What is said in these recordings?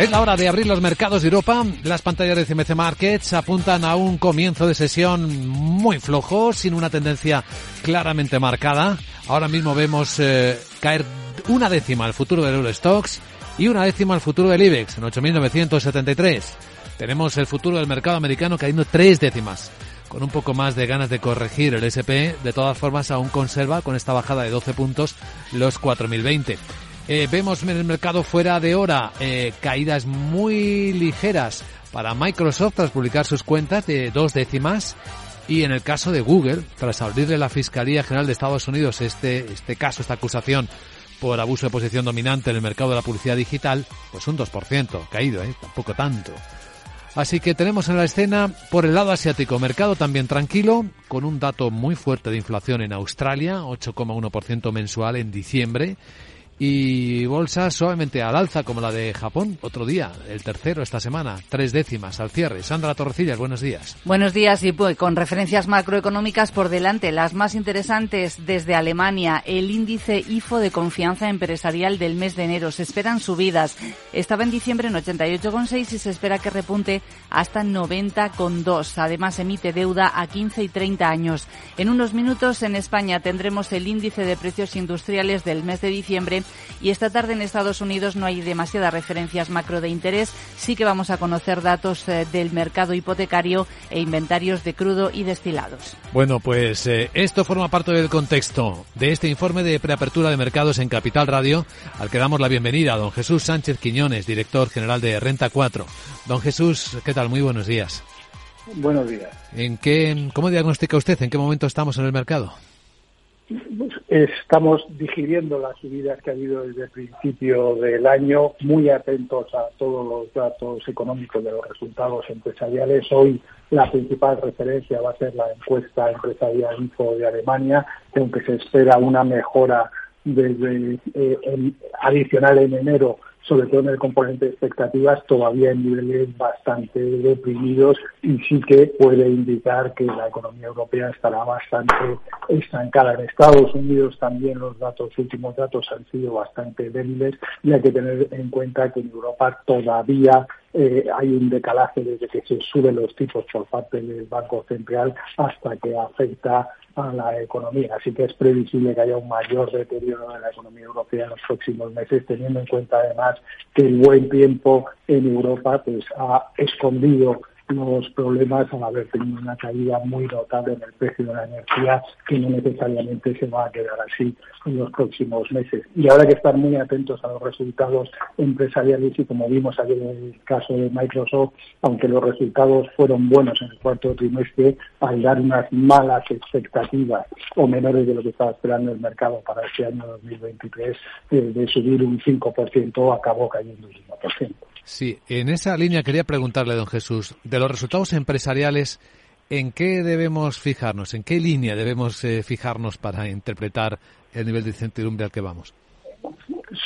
Es la hora de abrir los mercados de Europa. Las pantallas de CMC Markets apuntan a un comienzo de sesión muy flojo, sin una tendencia claramente marcada. Ahora mismo vemos eh, caer una décima el futuro del Eurostox y una décima el futuro del IBEX en 8.973. Tenemos el futuro del mercado americano cayendo tres décimas con un poco más de ganas de corregir el SP, de todas formas aún conserva con esta bajada de 12 puntos los 4.020. Eh, vemos en el mercado fuera de hora eh, caídas muy ligeras para Microsoft tras publicar sus cuentas de dos décimas y en el caso de Google, tras abrirle la Fiscalía General de Estados Unidos este, este caso, esta acusación por abuso de posición dominante en el mercado de la publicidad digital, pues un 2%, caído, ¿eh? tampoco tanto. Así que tenemos en la escena por el lado asiático mercado también tranquilo, con un dato muy fuerte de inflación en Australia, 8,1% mensual en diciembre, y bolsas suavemente al alza como la de Japón otro día, el tercero esta semana, tres décimas al cierre. Sandra Torrecillas, buenos días. Buenos días y pues, con referencias macroeconómicas por delante, las más interesantes desde Alemania, el índice IFO de confianza empresarial del mes de enero. Se esperan subidas. Estaba en diciembre en 88,6 y se espera que repunte hasta 90,2. Además emite deuda a 15 y 30 años. En unos minutos en España tendremos el índice de precios industriales del mes de diciembre y esta tarde en Estados Unidos no hay demasiadas referencias macro de interés. Sí que vamos a conocer datos eh, del mercado hipotecario e inventarios de crudo y destilados. Bueno, pues eh, esto forma parte del contexto de este informe de preapertura de mercados en Capital Radio, al que damos la bienvenida a don Jesús Sánchez Quiñones, director general de Renta 4. Don Jesús, ¿qué tal? Muy buenos días. Buenos días. ¿En qué, ¿Cómo diagnostica usted? ¿En qué momento estamos en el mercado? Estamos digiriendo las subidas que ha habido desde el principio del año, muy atentos a todos los datos económicos de los resultados empresariales. Hoy la principal referencia va a ser la encuesta empresarial Info de Alemania, aunque se espera una mejora desde, eh, adicional en enero sobre todo en el componente de expectativas, todavía en niveles bastante deprimidos y sí que puede indicar que la economía europea estará bastante estancada. En Estados Unidos también los datos, últimos datos han sido bastante débiles y hay que tener en cuenta que en Europa todavía eh, hay un decalaje desde que se suben los tipos por parte del Banco Central hasta que afecta a la economía. Así que es previsible que haya un mayor deterioro de la economía europea en los próximos meses, teniendo en cuenta además que el buen tiempo en Europa pues ha escondido los problemas al haber tenido una caída muy notable en el precio de la energía que no necesariamente se va a quedar así en los próximos meses. Y hay que estar muy atentos a los resultados empresariales y como vimos ayer en el caso de Microsoft, aunque los resultados fueron buenos en el cuarto trimestre, al dar unas malas expectativas o menores de lo que estaba esperando el mercado para este año 2023, eh, de subir un 5%, acabó cayendo un 1%. Sí, en esa línea quería preguntarle, don Jesús, de los resultados empresariales, ¿en qué debemos fijarnos? ¿En qué línea debemos eh, fijarnos para interpretar el nivel de incertidumbre al que vamos?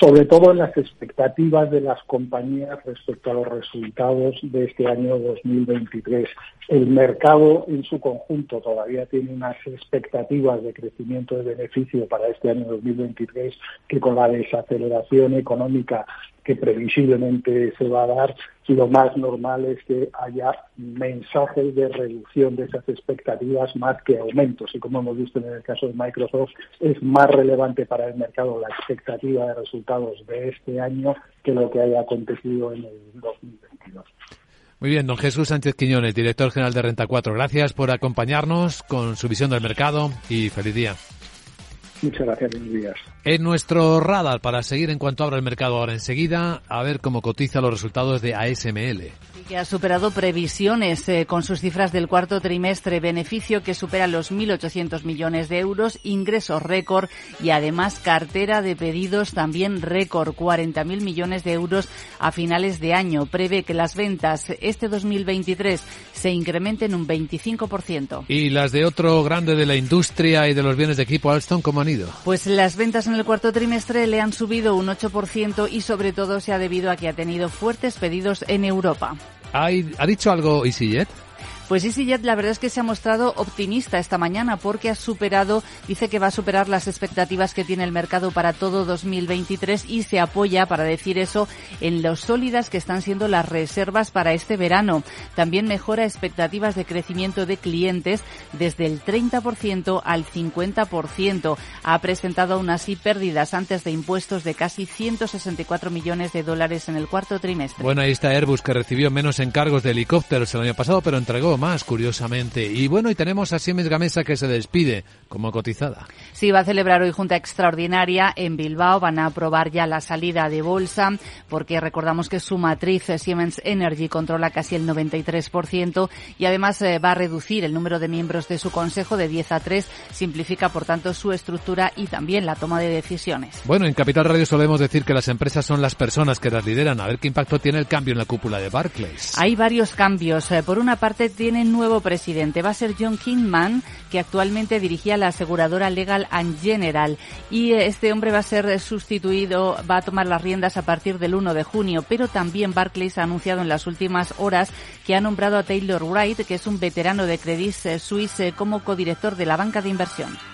sobre todo en las expectativas de las compañías respecto a los resultados de este año 2023. El mercado en su conjunto todavía tiene unas expectativas de crecimiento de beneficio para este año 2023 que con la desaceleración económica que previsiblemente se va a dar, lo más normal es que haya mensajes de reducción de esas expectativas más que aumentos. Y como hemos visto en el caso de Microsoft, es más relevante para el mercado la expectativa de resultados de este año que lo que haya acontecido en el 2022. Muy bien, don Jesús Sánchez Quiñones, director general de Renta 4. Gracias por acompañarnos con su visión del mercado y feliz día. Muchas gracias, buenos días. En nuestro radar, para seguir en cuanto abra el mercado ahora enseguida, a ver cómo cotiza los resultados de ASML. Que ha superado previsiones eh, con sus cifras del cuarto trimestre, beneficio que supera los 1.800 millones de euros, ingresos récord y además cartera de pedidos también récord, 40.000 millones de euros a finales de año. Prevé que las ventas este 2023 se incrementen un 25%. ¿Y las de otro grande de la industria y de los bienes de equipo Alstom cómo han Pues las ventas en el cuarto trimestre le han subido un 8% y sobre todo se ha debido a que ha tenido fuertes pedidos en Europa. ¿Ha dicho algo EasyJet? Pues EasyJet la verdad es que se ha mostrado optimista esta mañana porque ha superado, dice que va a superar las expectativas que tiene el mercado para todo 2023 y se apoya, para decir eso, en lo sólidas que están siendo las reservas para este verano. También mejora expectativas de crecimiento de clientes desde el 30% al 50%. Ha presentado aún así pérdidas antes de impuestos de casi 164 millones de dólares en el cuarto trimestre. Bueno, ahí está Airbus que recibió menos encargos de helicópteros el año pasado, pero entregó más, curiosamente. Y bueno, y tenemos a Siemens Gamesa que se despide como cotizada. Sí, va a celebrar hoy junta extraordinaria en Bilbao. Van a aprobar ya la salida de bolsa porque recordamos que su matriz eh, Siemens Energy controla casi el 93% y además eh, va a reducir el número de miembros de su consejo de 10 a 3. Simplifica, por tanto, su estructura y también la toma de decisiones. Bueno, en Capital Radio solemos decir que las empresas son las personas que las lideran. A ver qué impacto tiene el cambio en la cúpula de Barclays. Hay varios cambios. Eh, por una parte, tiene nuevo presidente. Va a ser John Kingman, que actualmente dirigía la aseguradora Legal and General. Y este hombre va a ser sustituido, va a tomar las riendas a partir del 1 de junio. Pero también Barclays ha anunciado en las últimas horas que ha nombrado a Taylor Wright, que es un veterano de Credit Suisse, como codirector de la banca de inversión.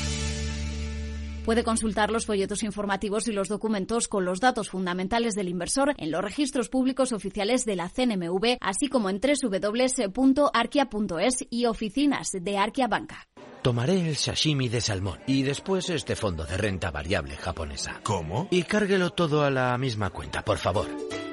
Puede consultar los folletos informativos y los documentos con los datos fundamentales del inversor en los registros públicos oficiales de la CNMV, así como en www.arquia.es y oficinas de Arquia Banca. Tomaré el sashimi de salmón y después este fondo de renta variable japonesa. ¿Cómo? Y cárguelo todo a la misma cuenta, por favor.